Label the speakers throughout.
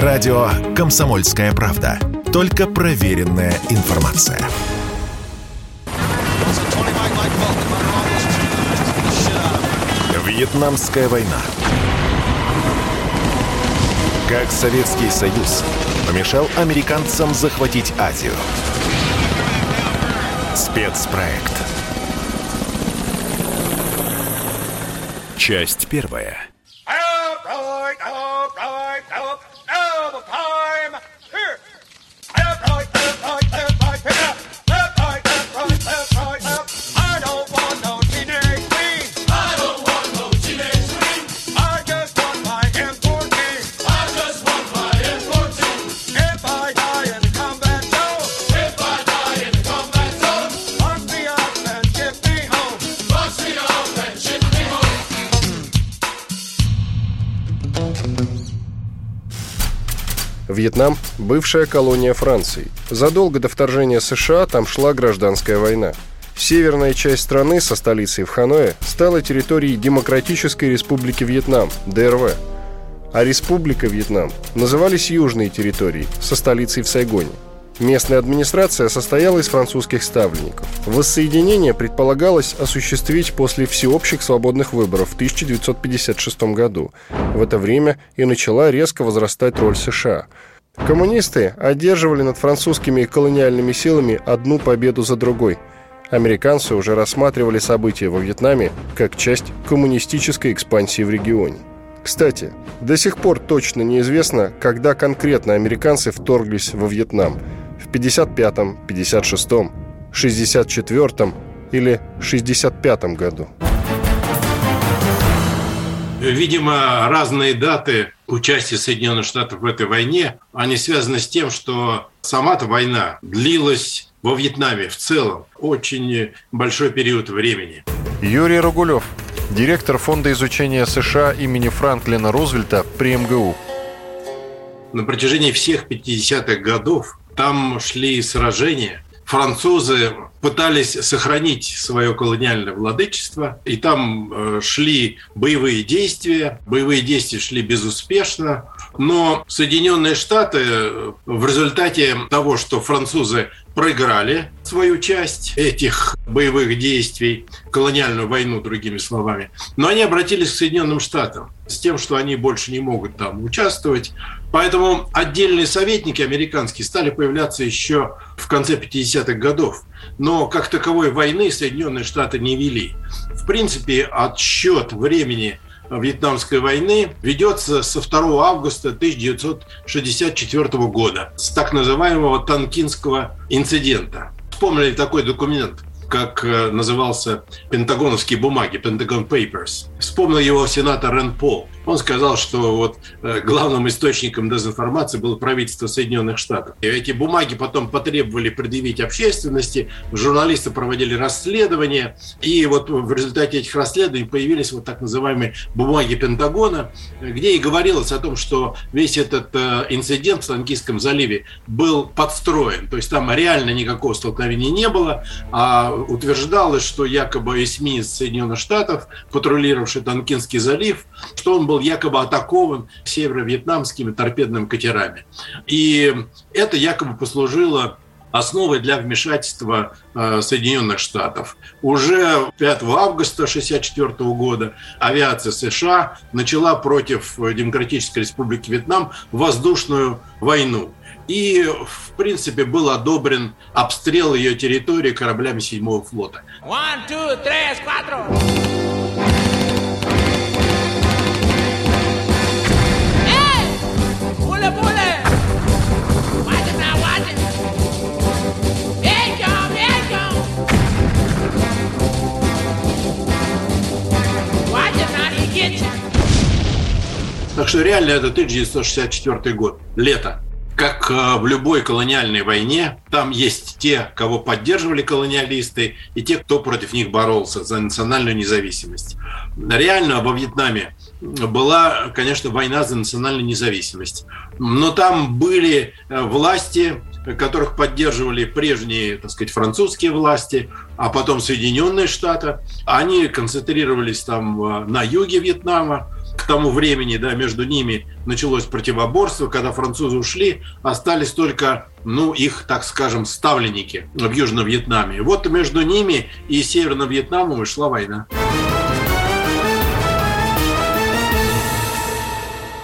Speaker 1: Радио «Комсомольская правда». Только проверенная информация. Вьетнамская война. Как Советский Союз помешал американцам захватить Азию. Спецпроект. Часть первая.
Speaker 2: Вьетнам – бывшая колония Франции. Задолго до вторжения США там шла гражданская война. Северная часть страны со столицей в Ханое стала территорией Демократической Республики Вьетнам, ДРВ. А Республика Вьетнам назывались южные территории со столицей в Сайгоне. Местная администрация состояла из французских ставленников. Воссоединение предполагалось осуществить после всеобщих свободных выборов в 1956 году. В это время и начала резко возрастать роль США. Коммунисты одерживали над французскими колониальными силами одну победу за другой. Американцы уже рассматривали события во Вьетнаме как часть коммунистической экспансии в регионе. Кстати, до сих пор точно неизвестно, когда конкретно американцы вторглись во Вьетнам – 55-м, 56-м, 64-м или 65-м году.
Speaker 3: Видимо, разные даты участия Соединенных Штатов в этой войне, они связаны с тем, что сама-то война длилась во Вьетнаме в целом очень большой период времени.
Speaker 2: Юрий Ругулев, директор Фонда изучения США имени Франклина Рузвельта при МГУ.
Speaker 3: На протяжении всех 50-х годов там шли сражения. Французы пытались сохранить свое колониальное владычество, и там э, шли боевые действия. Боевые действия шли безуспешно, но Соединенные Штаты э, в результате того, что французы проиграли свою часть этих боевых действий, колониальную войну, другими словами. Но они обратились к Соединенным Штатам с тем, что они больше не могут там участвовать. Поэтому отдельные советники американские стали появляться еще в конце 50-х годов. Но как таковой войны Соединенные Штаты не вели. В принципе, отсчет времени Вьетнамской войны ведется со 2 августа 1964 года, с так называемого Танкинского инцидента. Вспомнили такой документ – как э, назывался пентагоновские бумаги, Pentagon Papers. Вспомнил его сенатор Рен Пол. Он сказал, что вот э, главным источником дезинформации было правительство Соединенных Штатов. И эти бумаги потом потребовали предъявить общественности, журналисты проводили расследования, и вот в результате этих расследований появились вот так называемые бумаги Пентагона, где и говорилось о том, что весь этот э, инцидент в Танкийском заливе был подстроен, то есть там реально никакого столкновения не было, а утверждалось, что якобы эсминец Соединенных Штатов, патрулировавший Танкинский залив, что он был якобы атакован северо-вьетнамскими торпедными катерами. И это якобы послужило основой для вмешательства э, Соединенных Штатов. Уже 5 августа 1964 года авиация США начала против Демократической Республики Вьетнам воздушную войну. И, в принципе, был одобрен обстрел ее территории кораблями седьмого флота. One, two, three, Так что реально это 1964 год, лето. Как э, в любой колониальной войне, там есть те, кого поддерживали колониалисты, и те, кто против них боролся за национальную независимость. Реально во Вьетнаме была, конечно, война за национальную независимость. Но там были э, власти, которых поддерживали прежние, так сказать, французские власти, а потом Соединенные Штаты. Они концентрировались там э, на юге Вьетнама, к тому времени да, между ними началось противоборство, когда французы ушли, остались только ну, их, так скажем, ставленники в Южном Вьетнаме. Вот между ними и Северным Вьетнамом и шла война.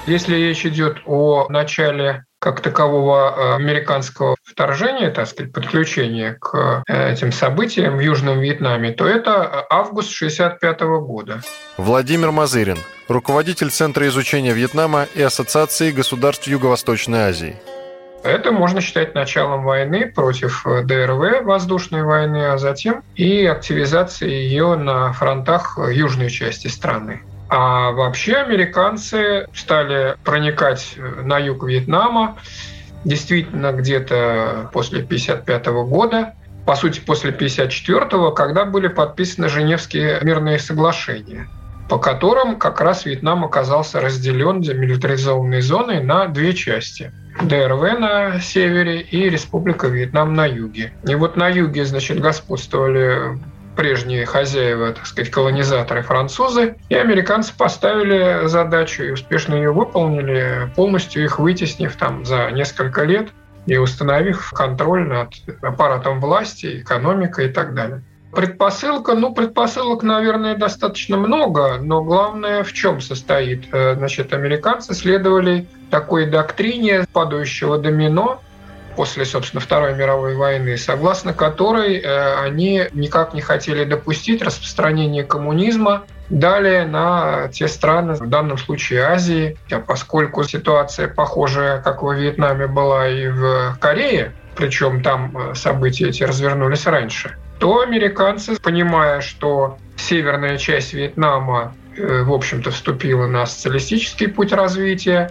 Speaker 4: Если речь идет о начале как такового э, американского вторжения, так сказать, подключения к э, этим событиям в Южном Вьетнаме, то это август 1965 года.
Speaker 5: Владимир Мазырин, руководитель Центра изучения Вьетнама и Ассоциации государств Юго-Восточной Азии.
Speaker 4: Это можно считать началом войны против э, ДРВ, воздушной войны, а затем и активизации ее на фронтах южной части страны. А вообще американцы стали проникать на юг Вьетнама действительно где-то после 1955 года, по сути, после 1954, когда были подписаны Женевские мирные соглашения, по которым как раз Вьетнам оказался разделен демилитаризованной зоной на две части. ДРВ на севере и Республика Вьетнам на юге. И вот на юге, значит, господствовали прежние хозяева, так сказать, колонизаторы французы, и американцы поставили задачу и успешно ее выполнили, полностью их вытеснив там за несколько лет и установив контроль над аппаратом власти, экономикой и так далее. Предпосылка, ну, предпосылок, наверное, достаточно много, но главное в чем состоит? Э, значит, американцы следовали такой доктрине падающего домино, после, собственно, Второй мировой войны, согласно которой э, они никак не хотели допустить распространение коммунизма далее на те страны, в данном случае Азии, а поскольку ситуация похожая, как во Вьетнаме, была и в Корее, причем там э, события эти развернулись раньше, то американцы, понимая, что северная часть Вьетнама, э, в общем-то, вступила на социалистический путь развития,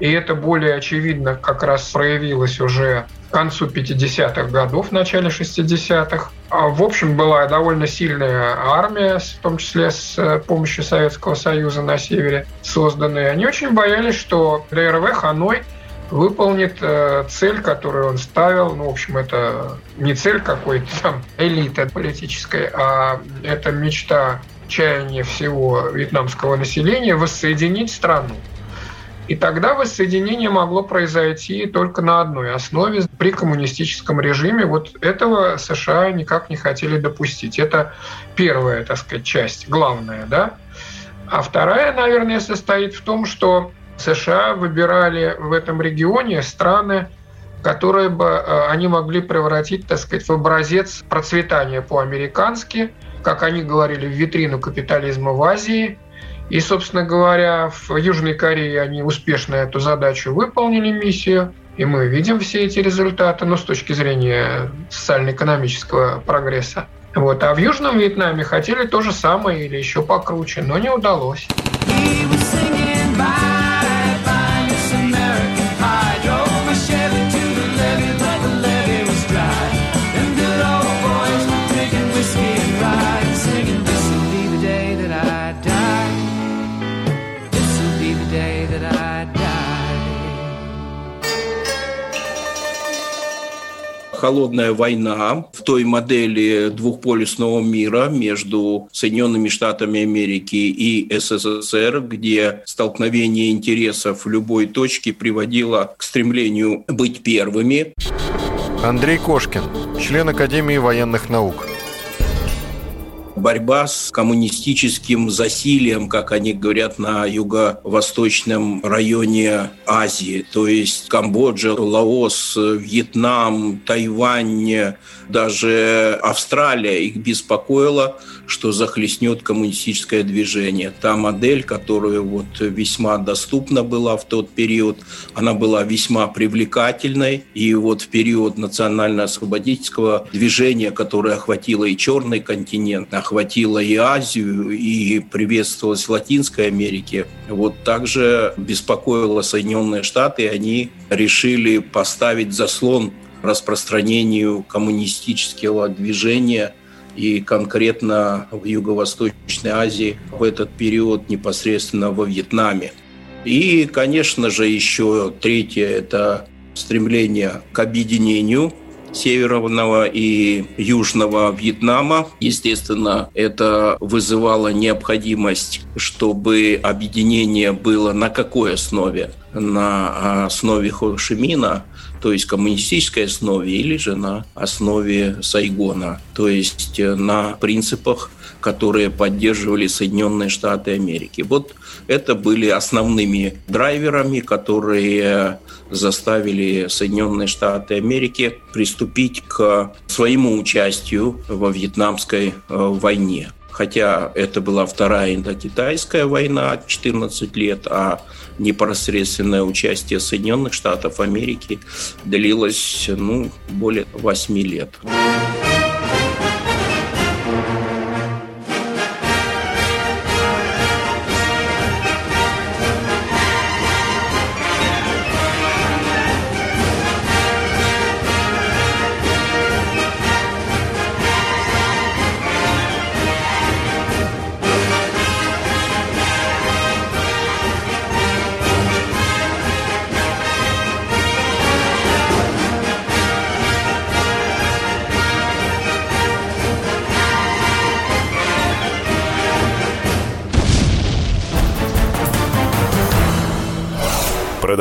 Speaker 4: и это более очевидно как раз проявилось уже к концу 50-х годов, в начале 60-х. А, в общем, была довольно сильная армия, в том числе с э, помощью Советского Союза на севере созданная. Они очень боялись, что ДРВ Ханой выполнит э, цель, которую он ставил. Ну, в общем, это не цель какой-то там элиты политической, а это мечта, чаяние всего вьетнамского населения воссоединить страну. И тогда воссоединение могло произойти только на одной основе при коммунистическом режиме. Вот этого США никак не хотели допустить. Это первая, так сказать, часть, главная, да. А вторая, наверное, состоит в том, что США выбирали в этом регионе страны, которые бы э, они могли превратить, так сказать, в образец процветания по-американски, как они говорили, в витрину капитализма в Азии – и, собственно говоря, в Южной Корее они успешно эту задачу выполнили, миссию. И мы видим все эти результаты, но ну, с точки зрения социально-экономического прогресса. Вот. А в Южном Вьетнаме хотели то же самое или еще покруче, но не удалось.
Speaker 6: Холодная война в той модели двухполюсного мира между Соединенными Штатами Америки и СССР, где столкновение интересов любой точке приводило к стремлению быть первыми.
Speaker 5: Андрей Кошкин, член Академии военных наук
Speaker 6: борьба с коммунистическим засилием, как они говорят, на юго-восточном районе Азии, то есть Камбоджа, Лаос, Вьетнам, Тайвань, даже Австралия их беспокоила, что захлестнет коммунистическое движение. Та модель, которая вот весьма доступна была в тот период, она была весьма привлекательной. И вот в период национально-освободительского движения, которое охватило и Черный континент, охватило и Азию, и приветствовалось в Латинской Америке, вот также беспокоило Соединенные Штаты, и они решили поставить заслон распространению коммунистического движения и конкретно в Юго-Восточной Азии в этот период непосредственно во Вьетнаме. И, конечно же, еще третье – это стремление к объединению Северного и Южного Вьетнама. Естественно, это вызывало необходимость, чтобы объединение было на какой основе? На основе Хошимина, то есть коммунистической основе, или же на основе Сайгона, то есть на принципах которые поддерживали Соединенные Штаты Америки. Вот это были основными драйверами, которые заставили Соединенные Штаты Америки приступить к своему участию во Вьетнамской э, войне. Хотя это была вторая индокитайская война 14 лет, а непосредственное участие Соединенных Штатов Америки длилось ну, более 8 лет.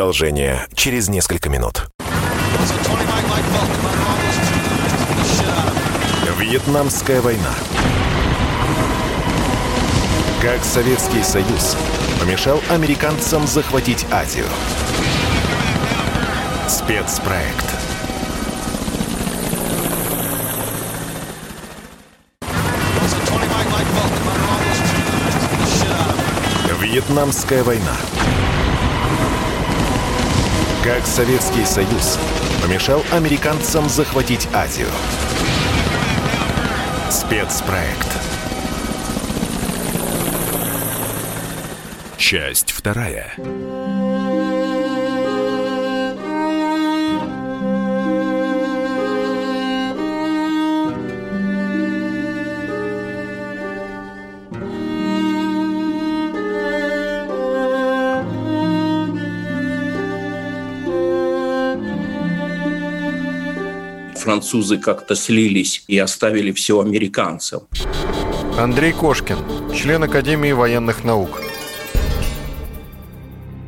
Speaker 7: Продолжение через несколько минут. Вьетнамская война. Как Советский Союз помешал американцам захватить Азию. Спецпроект. Вьетнамская война. Как Советский Союз помешал американцам захватить Азию. Спецпроект. Часть вторая.
Speaker 6: Французы как-то слились и оставили все американцам.
Speaker 5: Андрей Кошкин, член Академии военных наук.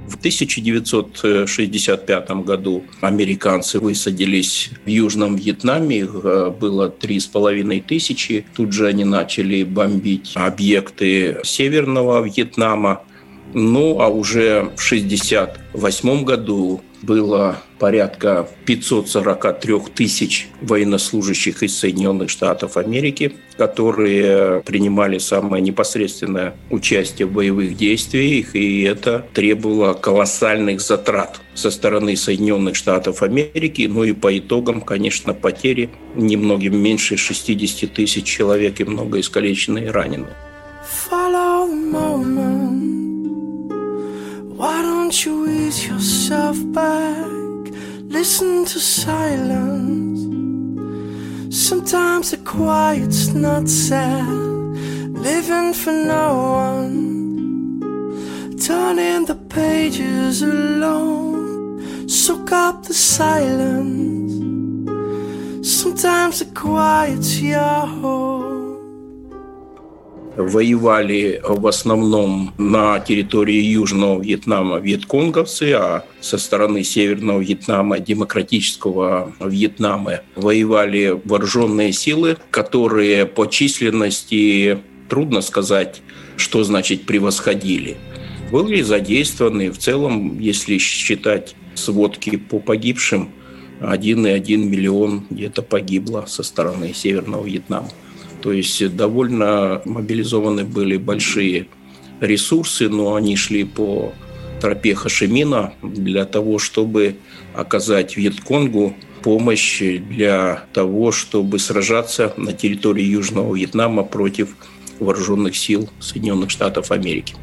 Speaker 6: В 1965 году американцы высадились в Южном Вьетнаме, их э, было три с половиной тысячи. Тут же они начали бомбить объекты Северного Вьетнама. Ну, а уже в 1968 году было порядка 543 тысяч военнослужащих из Соединенных Штатов Америки, которые принимали самое непосредственное участие в боевых действиях, и это требовало колоссальных затрат со стороны Соединенных Штатов Америки, ну и по итогам, конечно, потери немногим меньше 60 тысяч человек и много искалеченные и раненые. You ease yourself back? Listen to silence. Sometimes the quiet's not sad. Living for no one. Turning the pages alone. Soak up the silence. Sometimes the quiet's your home. Воевали в основном на территории Южного Вьетнама вьетконговцы, а со стороны Северного Вьетнама, демократического Вьетнама, воевали вооруженные силы, которые по численности, трудно сказать, что значит превосходили. Были задействованы в целом, если считать сводки по погибшим, 1,1 миллион где-то погибло со стороны Северного Вьетнама. То есть довольно мобилизованы были большие ресурсы, но они шли по тропе Хашимина для того, чтобы оказать Вьетконгу помощь для того, чтобы сражаться на территории Южного Вьетнама против вооруженных сил Соединенных Штатов Америки.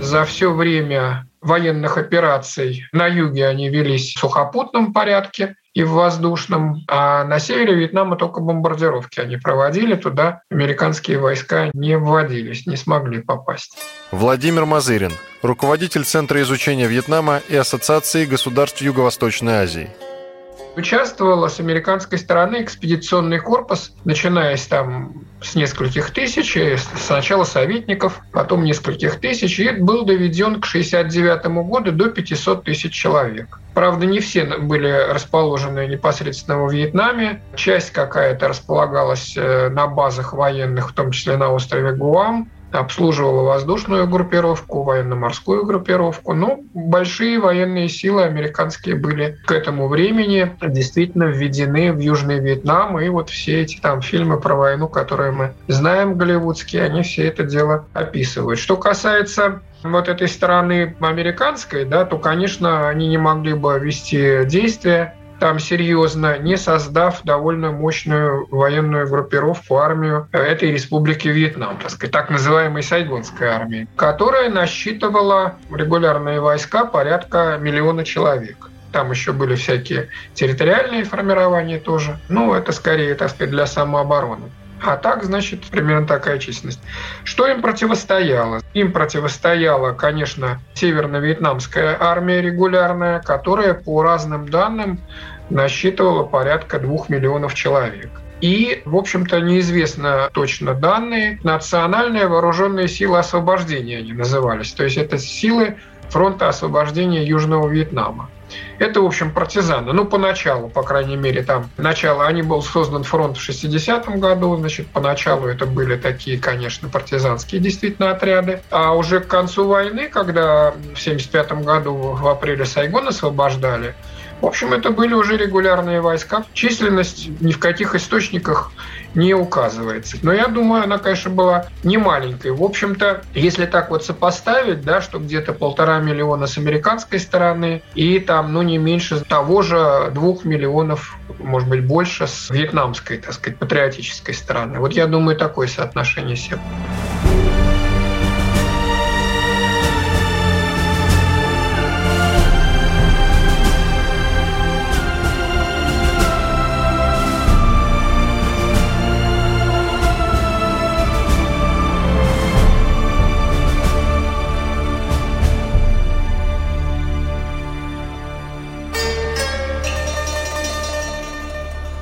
Speaker 4: За все время военных операций на юге они велись в сухопутном порядке, и в воздушном, а на севере Вьетнама только бомбардировки они проводили, туда американские войска не вводились, не смогли попасть.
Speaker 5: Владимир Мазырин, руководитель Центра изучения Вьетнама и Ассоциации государств Юго-Восточной Азии.
Speaker 4: Участвовала с американской стороны экспедиционный корпус, начиная с там с нескольких тысяч, сначала советников, потом нескольких тысяч, и был доведен к 1969 году до 500 тысяч человек. Правда, не все были расположены непосредственно во Вьетнаме. Часть какая-то располагалась э, на базах военных, в том числе на острове Гуам обслуживала воздушную группировку, военно-морскую группировку. Ну, большие военные силы американские были к этому времени действительно введены в Южный Вьетнам. И вот все эти там фильмы про войну, которые мы знаем голливудские, они все это дело описывают. Что касается вот этой стороны американской, да, то, конечно, они не могли бы вести действия там серьезно, не создав довольно мощную военную группировку, армию этой республики Вьетнам, так сказать, так называемой Сайгонской армии, которая насчитывала регулярные войска порядка миллиона человек. Там еще были всякие территориальные формирования тоже. Ну, это скорее, так сказать, для самообороны. А так, значит, примерно такая численность. Что им противостояло? Им противостояла, конечно, северно-вьетнамская армия регулярная, которая по разным данным насчитывала порядка двух миллионов человек. И, в общем-то, неизвестно точно данные. Национальные вооруженные силы освобождения они назывались. То есть это силы фронта освобождения Южного Вьетнама. Это, в общем, партизаны. Ну, поначалу, по крайней мере, там начало. Они был создан фронт в 60-м году, значит, поначалу это были такие, конечно, партизанские действительно отряды. А уже к концу войны, когда в 75-м году в апреле Сайгон освобождали, в общем, это были уже регулярные войска. Численность ни в каких источниках не указывается. Но я думаю, она, конечно, была не маленькой. В общем-то, если так вот сопоставить, да, что где-то полтора миллиона с американской стороны и там, ну, не меньше того же двух миллионов, может быть, больше с вьетнамской, так сказать, патриотической стороны. Вот я думаю, такое соотношение сил.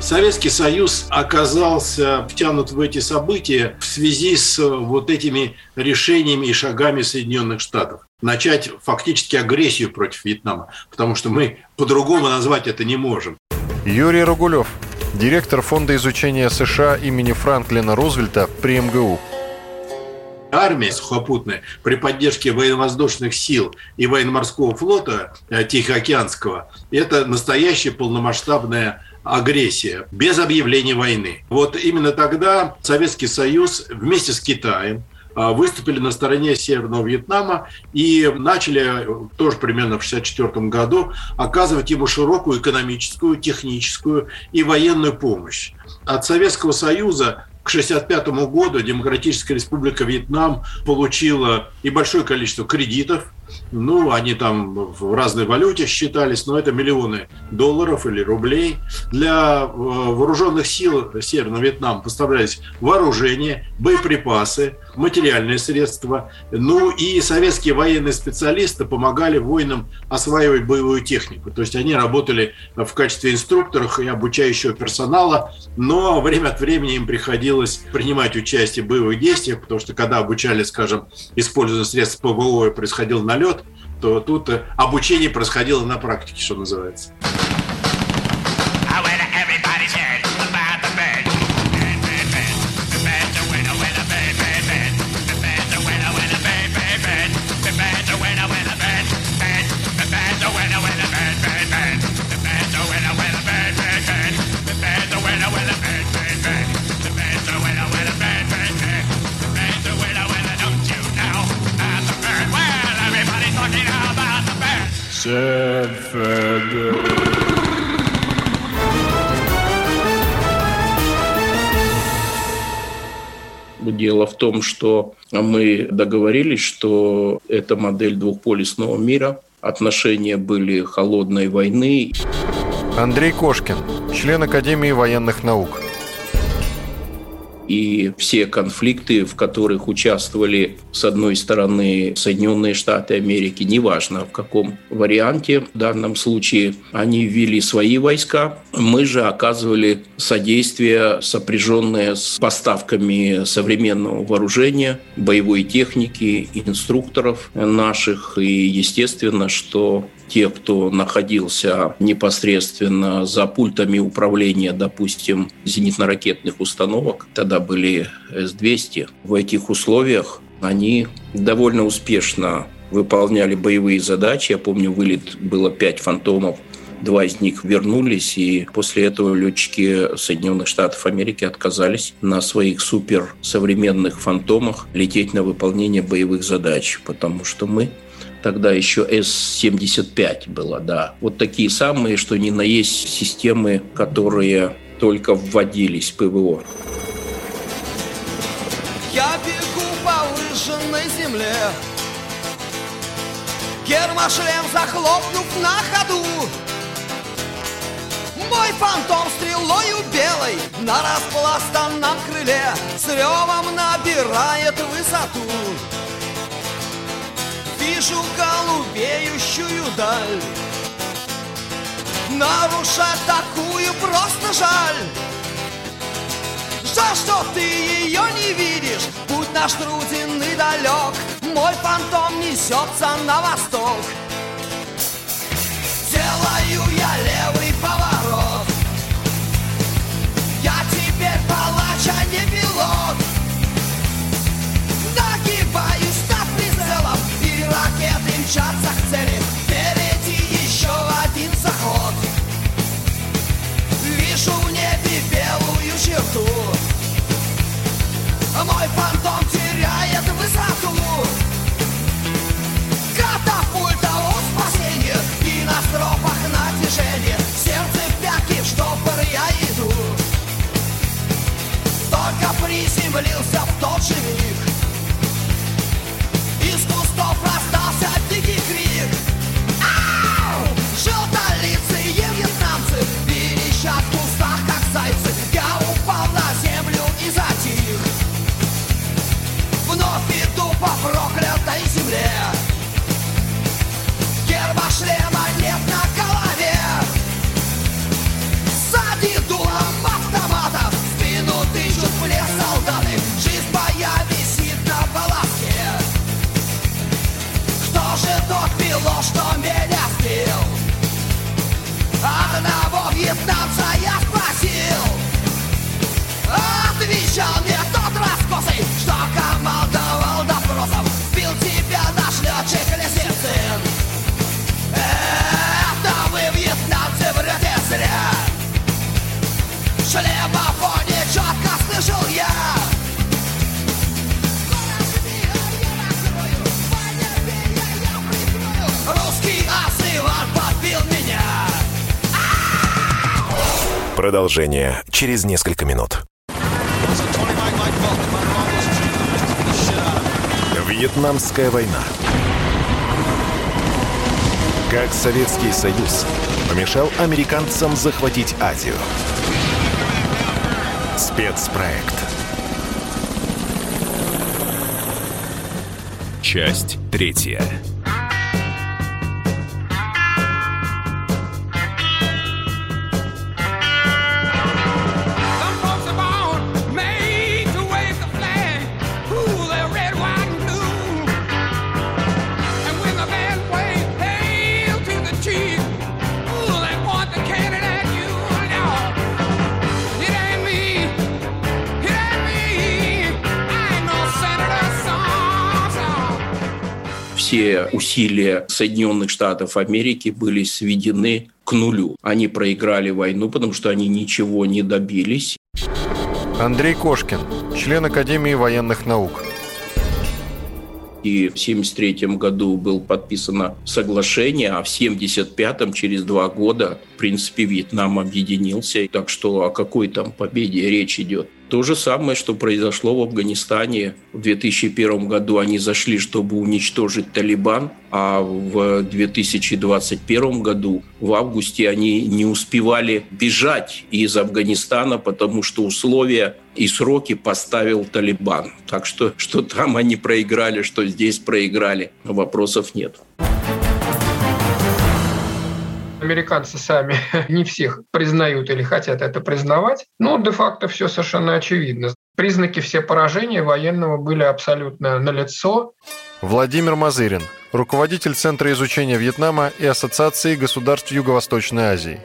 Speaker 3: Советский Союз оказался втянут в эти события в связи с э, вот этими решениями и шагами Соединенных Штатов. Начать фактически агрессию против Вьетнама, потому что мы по-другому назвать это не можем.
Speaker 5: Юрий Ругулев, директор Фонда изучения США имени Франклина Рузвельта при МГУ
Speaker 3: армия сухопутная при поддержке военно-воздушных сил и военно-морского флота э, Тихоокеанского – это настоящая полномасштабная агрессия, без объявления войны. Вот именно тогда Советский Союз вместе с Китаем а, выступили на стороне Северного Вьетнама и начали тоже примерно в 1964 году оказывать ему широкую экономическую, техническую и военную помощь. От Советского Союза к 1965 году Демократическая Республика Вьетнам получила и большое количество кредитов. Ну, они там в разной валюте считались, но это миллионы долларов или рублей. Для э, вооруженных сил Северного Вьетнама поставлялись вооружение, боеприпасы, материальные средства. Ну и советские военные специалисты помогали воинам осваивать боевую технику. То есть они работали в качестве инструкторов и обучающего персонала, но время от времени им приходилось принимать участие в боевых действиях, потому что когда обучали, скажем, использование средств ПВО происходил налет, то тут обучение происходило на практике, что называется.
Speaker 6: Дело в том, что мы договорились, что это модель двухполюсного мира. Отношения были холодной войны.
Speaker 5: Андрей Кошкин, член Академии военных наук.
Speaker 6: И все конфликты, в которых участвовали, с одной стороны, Соединенные Штаты Америки, неважно в каком варианте в данном случае, они ввели свои войска. Мы же оказывали содействие, сопряженное с поставками современного вооружения, боевой техники, инструкторов наших. И естественно, что те, кто находился непосредственно за пультами управления, допустим, зенитно-ракетных установок, тогда были С-200, в этих условиях они довольно успешно выполняли боевые задачи. Я помню, вылет было пять фантомов, два из них вернулись, и после этого летчики Соединенных Штатов Америки отказались на своих суперсовременных фантомах лететь на выполнение боевых задач, потому что мы тогда еще С-75 была, да. Вот такие самые, что ни на есть системы, которые только вводились в ПВО.
Speaker 8: Я бегу по выжженной земле Гермошлем захлопнув на ходу Мой фантом стрелою белой На распластанном крыле С ревом набирает высоту Вижу голубеющую даль. Нарушать такую просто жаль. Жаль, что ты ее не видишь? Путь наш труден и далек Мой фантом несется на восток. Делаю я левый поворот. Я теперь палач, а не пилот мчатся к цели. Впереди еще один заход. Вижу в небе белую черту. Мой фантом теряет высоту. Катапульта у спасения И на стропах натяжение Сердце в пятки, в штопор я иду. Только приземлился в тот же миг
Speaker 7: Продолжение через несколько минут. Вьетнамская война. Как Советский Союз помешал американцам захватить Азию. Спецпроект. Часть третья.
Speaker 6: Все усилия Соединенных Штатов Америки были сведены к нулю. Они проиграли войну, потому что они ничего не добились.
Speaker 5: Андрей Кошкин, член Академии военных наук.
Speaker 6: И в 1973 году было подписано соглашение, а в 1975 через два года, в принципе, Вьетнам объединился. Так что о какой там победе речь идет? То же самое, что произошло в Афганистане. В 2001 году они зашли, чтобы уничтожить Талибан, а в 2021 году, в августе, они не успевали бежать из Афганистана, потому что условия и сроки поставил Талибан. Так что, что там они проиграли, что здесь проиграли, вопросов нет
Speaker 4: американцы сами не всех признают или хотят это признавать, но де-факто все совершенно очевидно. Признаки все поражения военного были абсолютно налицо.
Speaker 5: Владимир Мазырин, руководитель Центра изучения Вьетнама и Ассоциации государств Юго-Восточной Азии.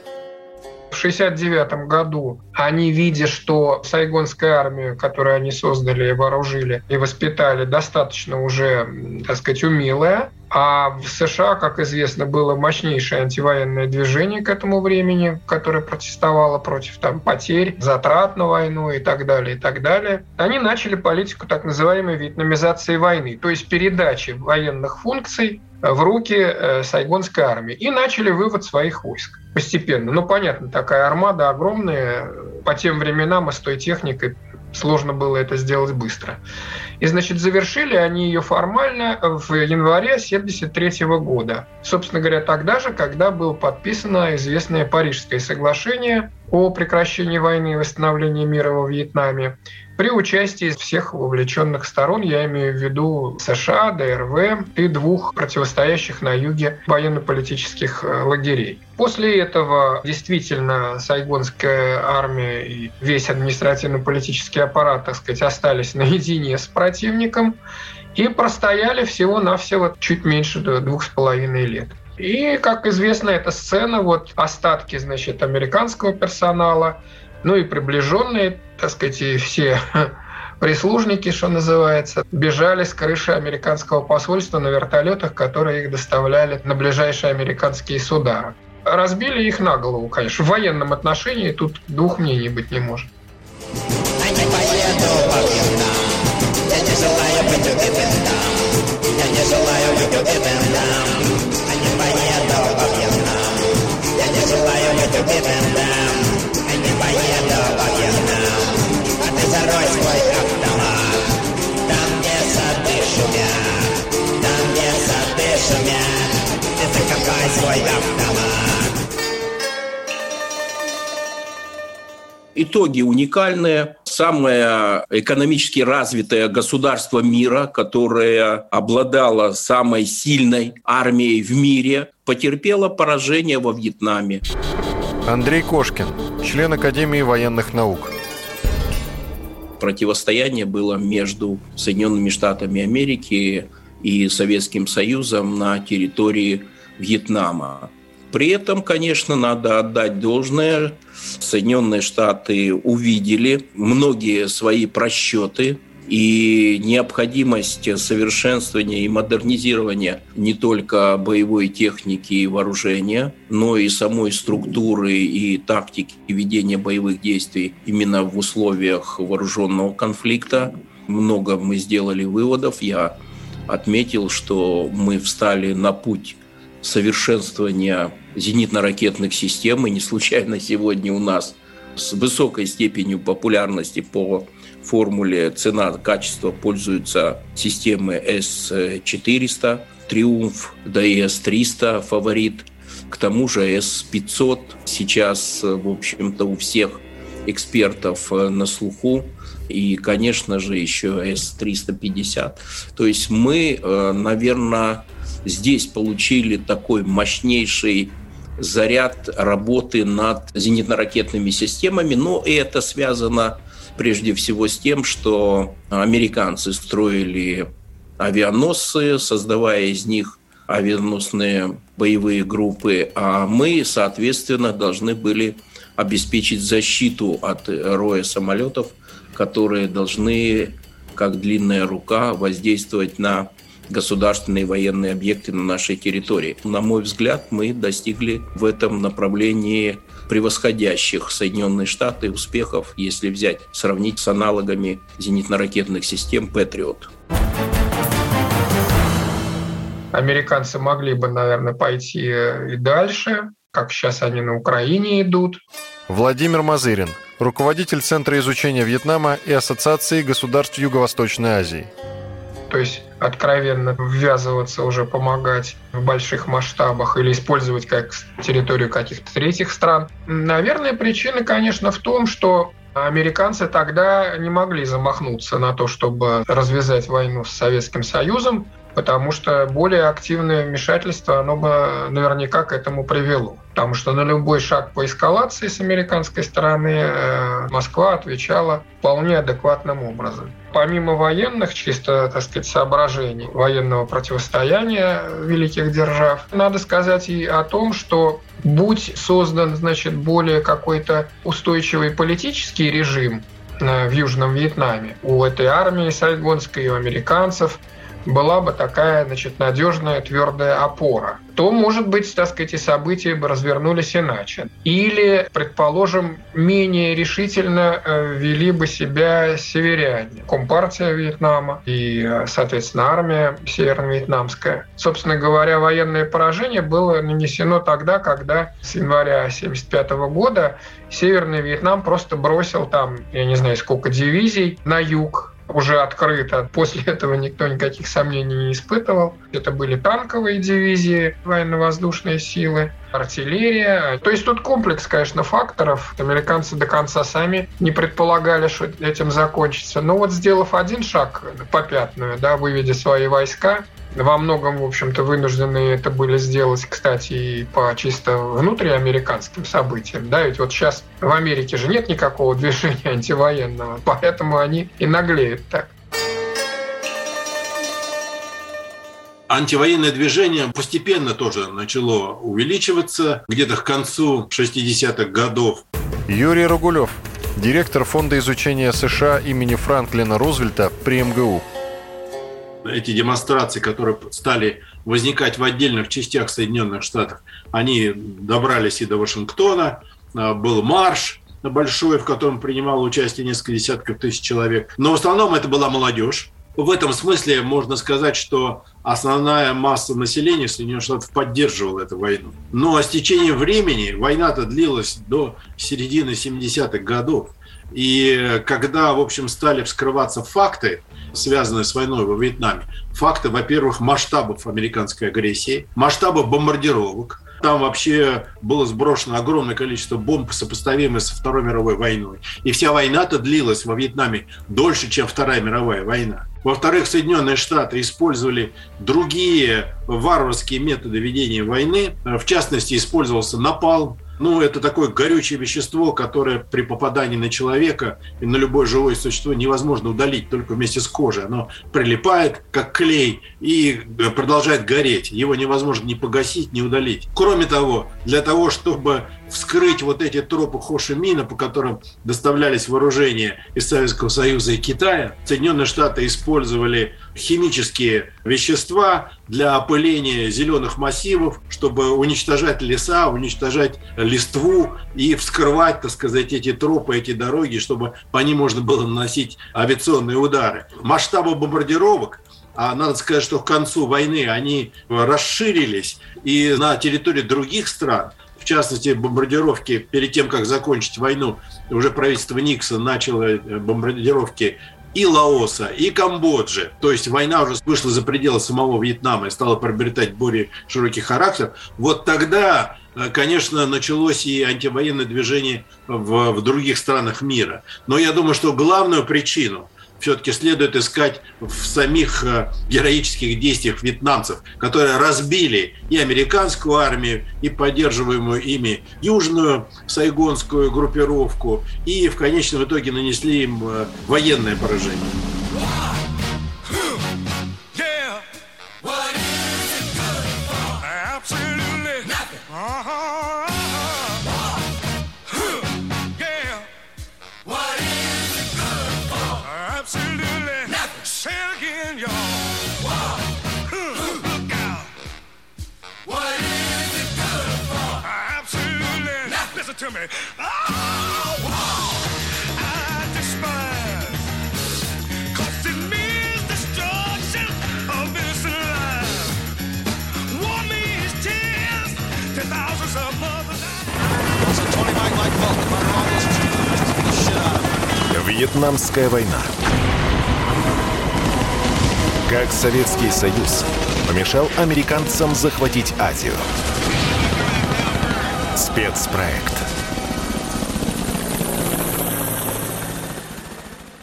Speaker 4: В 1969 году они, видя, что сайгонская армия, которую они создали, вооружили и воспитали, достаточно уже, так сказать, умелая, а в США, как известно, было мощнейшее антивоенное движение к этому времени, которое протестовало против там, потерь, затрат на войну и так далее, и так далее. Они начали политику так называемой вьетнамизации войны, то есть передачи военных функций в руки э, сайгонской армии и начали вывод своих войск постепенно. Ну, понятно, такая армада огромная, по тем временам и с той техникой сложно было это сделать быстро. И, значит, завершили они ее формально в январе 1973 года. Собственно говоря, тогда же, когда было подписано известное Парижское соглашение о прекращении войны и восстановлении мира во Вьетнаме при участии всех вовлеченных сторон, я имею в виду США, ДРВ и двух противостоящих на юге военно-политических э, лагерей. После этого действительно сайгонская армия и весь административно-политический аппарат, так сказать, остались наедине с противником и простояли всего-навсего чуть меньше двух с половиной лет. И, как известно, эта сцена, вот остатки, значит, американского персонала, ну и приближенные, так сказать, все прислужники, что называется, бежали с крыши американского посольства на вертолетах, которые их доставляли на ближайшие американские суда. Разбили их на голову, конечно. В военном отношении тут двух мнений быть не может. Я не желаю быть убитым убитым я не желаю быть убитым поеду закопай свой автомат. Итоги уникальные. Самое экономически развитое государство мира, которое обладало самой сильной армией в мире, потерпело поражение во Вьетнаме.
Speaker 5: Андрей Кошкин, член Академии военных наук.
Speaker 6: Противостояние было между Соединенными Штатами Америки и Советским Союзом на территории Вьетнама. При этом, конечно, надо отдать должное. Соединенные Штаты увидели многие свои просчеты и необходимость совершенствования и модернизирования не только боевой техники и вооружения, но и самой структуры и тактики ведения боевых действий именно в условиях вооруженного конфликта. Много мы сделали выводов. Я отметил, что мы встали на путь совершенствования зенитно-ракетных систем, и не случайно сегодня у нас с высокой степенью популярности по формуле цена-качество пользуются системы S400, Триумф, да и S300 фаворит. К тому же S500 сейчас, в общем-то, у всех экспертов э, на слуху. И, конечно же, еще S350. То есть мы, э, наверное, здесь получили такой мощнейший заряд работы над зенитно-ракетными системами, но это связано прежде всего с тем, что американцы строили авианосцы, создавая из них авианосные боевые группы, а мы, соответственно, должны были обеспечить защиту от роя самолетов, которые должны, как длинная рука, воздействовать на государственные военные объекты на нашей территории. На мой взгляд, мы достигли в этом направлении превосходящих Соединенные Штаты успехов, если взять, сравнить с аналогами зенитно-ракетных систем «Патриот».
Speaker 4: Американцы могли бы, наверное, пойти и дальше. как сейчас они на Украине идут.
Speaker 5: Владимир Мазырин, руководитель Центра изучения Вьетнама и Ассоциации государств Юго-Восточной Азии.
Speaker 4: То есть откровенно ввязываться уже помогать в больших масштабах или использовать как территорию каких-то третьих стран. Наверное, причина, конечно, в том, что Американцы тогда не могли замахнуться на то, чтобы развязать войну с Советским Союзом, потому что более активное вмешательство, оно бы наверняка к этому привело. Потому что на любой шаг по эскалации с американской стороны э, Москва отвечала вполне адекватным образом. Помимо военных, чисто, так сказать, соображений военного противостояния великих держав, надо сказать и о том, что будь создан, значит, более какой-то устойчивый политический режим э, в Южном Вьетнаме у этой армии сайгонской, у американцев – была бы такая, значит, надежная, твердая опора, то, может быть, так сказать, и события бы развернулись иначе. Или, предположим, менее решительно э, вели бы себя северяне. Компартия Вьетнама и, э, соответственно, армия северно-вьетнамская. Собственно говоря, военное поражение было нанесено тогда, когда с января 1975 года Северный Вьетнам просто бросил там, я не знаю, сколько дивизий на юг уже открыто. После этого никто никаких сомнений не испытывал. Это были танковые дивизии, военно-воздушные силы, артиллерия. То есть тут комплекс, конечно, факторов. Американцы до конца сами не предполагали, что этим закончится. Но вот сделав один шаг по пятную, да, выведя свои войска, во многом, в общем-то, вынуждены это были сделать, кстати, и по чисто внутриамериканским событиям. Да, ведь вот сейчас в Америке же нет никакого движения антивоенного, поэтому они и наглеют так.
Speaker 3: Антивоенное движение постепенно тоже начало увеличиваться. Где-то к концу 60-х годов
Speaker 5: Юрий Ругулев, директор Фонда изучения США имени Франклина Рузвельта при МГУ.
Speaker 3: Эти демонстрации, которые стали возникать в отдельных частях Соединенных Штатов, они добрались и до Вашингтона, А, был марш большой, в котором принимало участие несколько десятков тысяч человек. Но в основном это была молодежь. В этом смысле можно сказать, что основная масса населения Соединенных Штатов поддерживала эту войну. Но с течением времени война-то длилась до середины 70-х годов. И когда, в общем, стали вскрываться факты, связанные с войной во Вьетнаме, факты, во-первых, масштабов американской агрессии, масштабов бомбардировок, там вообще было сброшено огромное количество бомб, сопоставимых со Второй мировой войной. И вся война-то длилась во Вьетнаме дольше, чем Вторая мировая война. Во-вторых, Соединенные Штаты использовали другие варварские методы ведения войны. В частности, использовался напалм, ну, это такое горючее вещество, которое при попадании на человека и на любое живое существо невозможно удалить только вместе с кожей. Оно прилипает, как клей, и продолжает гореть. Его невозможно ни погасить, ни удалить. Кроме того, для того, чтобы вскрыть вот эти тропы Хошимина, по которым доставлялись вооружения из Советского Союза и Китая, Соединенные Штаты использовали химические вещества для опыления зеленых массивов, чтобы уничтожать леса, уничтожать листву и вскрывать, так сказать, эти тропы, эти дороги, чтобы по ним можно было наносить авиационные удары. Масштабы бомбардировок а надо сказать, что к концу войны они расширились и на территории других стран, частности, бомбардировки перед тем, как закончить войну, уже правительство Никса начало бомбардировки и Лаоса, и Камбоджи. То есть война уже вышла за пределы самого Вьетнама и стала приобретать более широкий характер. Вот тогда конечно, началось и антивоенное движение в, в других странах мира. Но я думаю, что главную причину все-таки следует искать в самих героических действиях вьетнамцев, которые разбили и американскую армию, и поддерживаемую ими южную сайгонскую группировку, и в конечном итоге нанесли им военное поражение.
Speaker 9: to me. Oh, I despise. Cause it means destruction of innocent lives. War means tears to thousands of mothers.
Speaker 10: That's a 25 light bulb. My mom was the shit out of
Speaker 7: me. Вьетнамская война. Как Советский Союз помешал американцам захватить Азию. Спецпроект.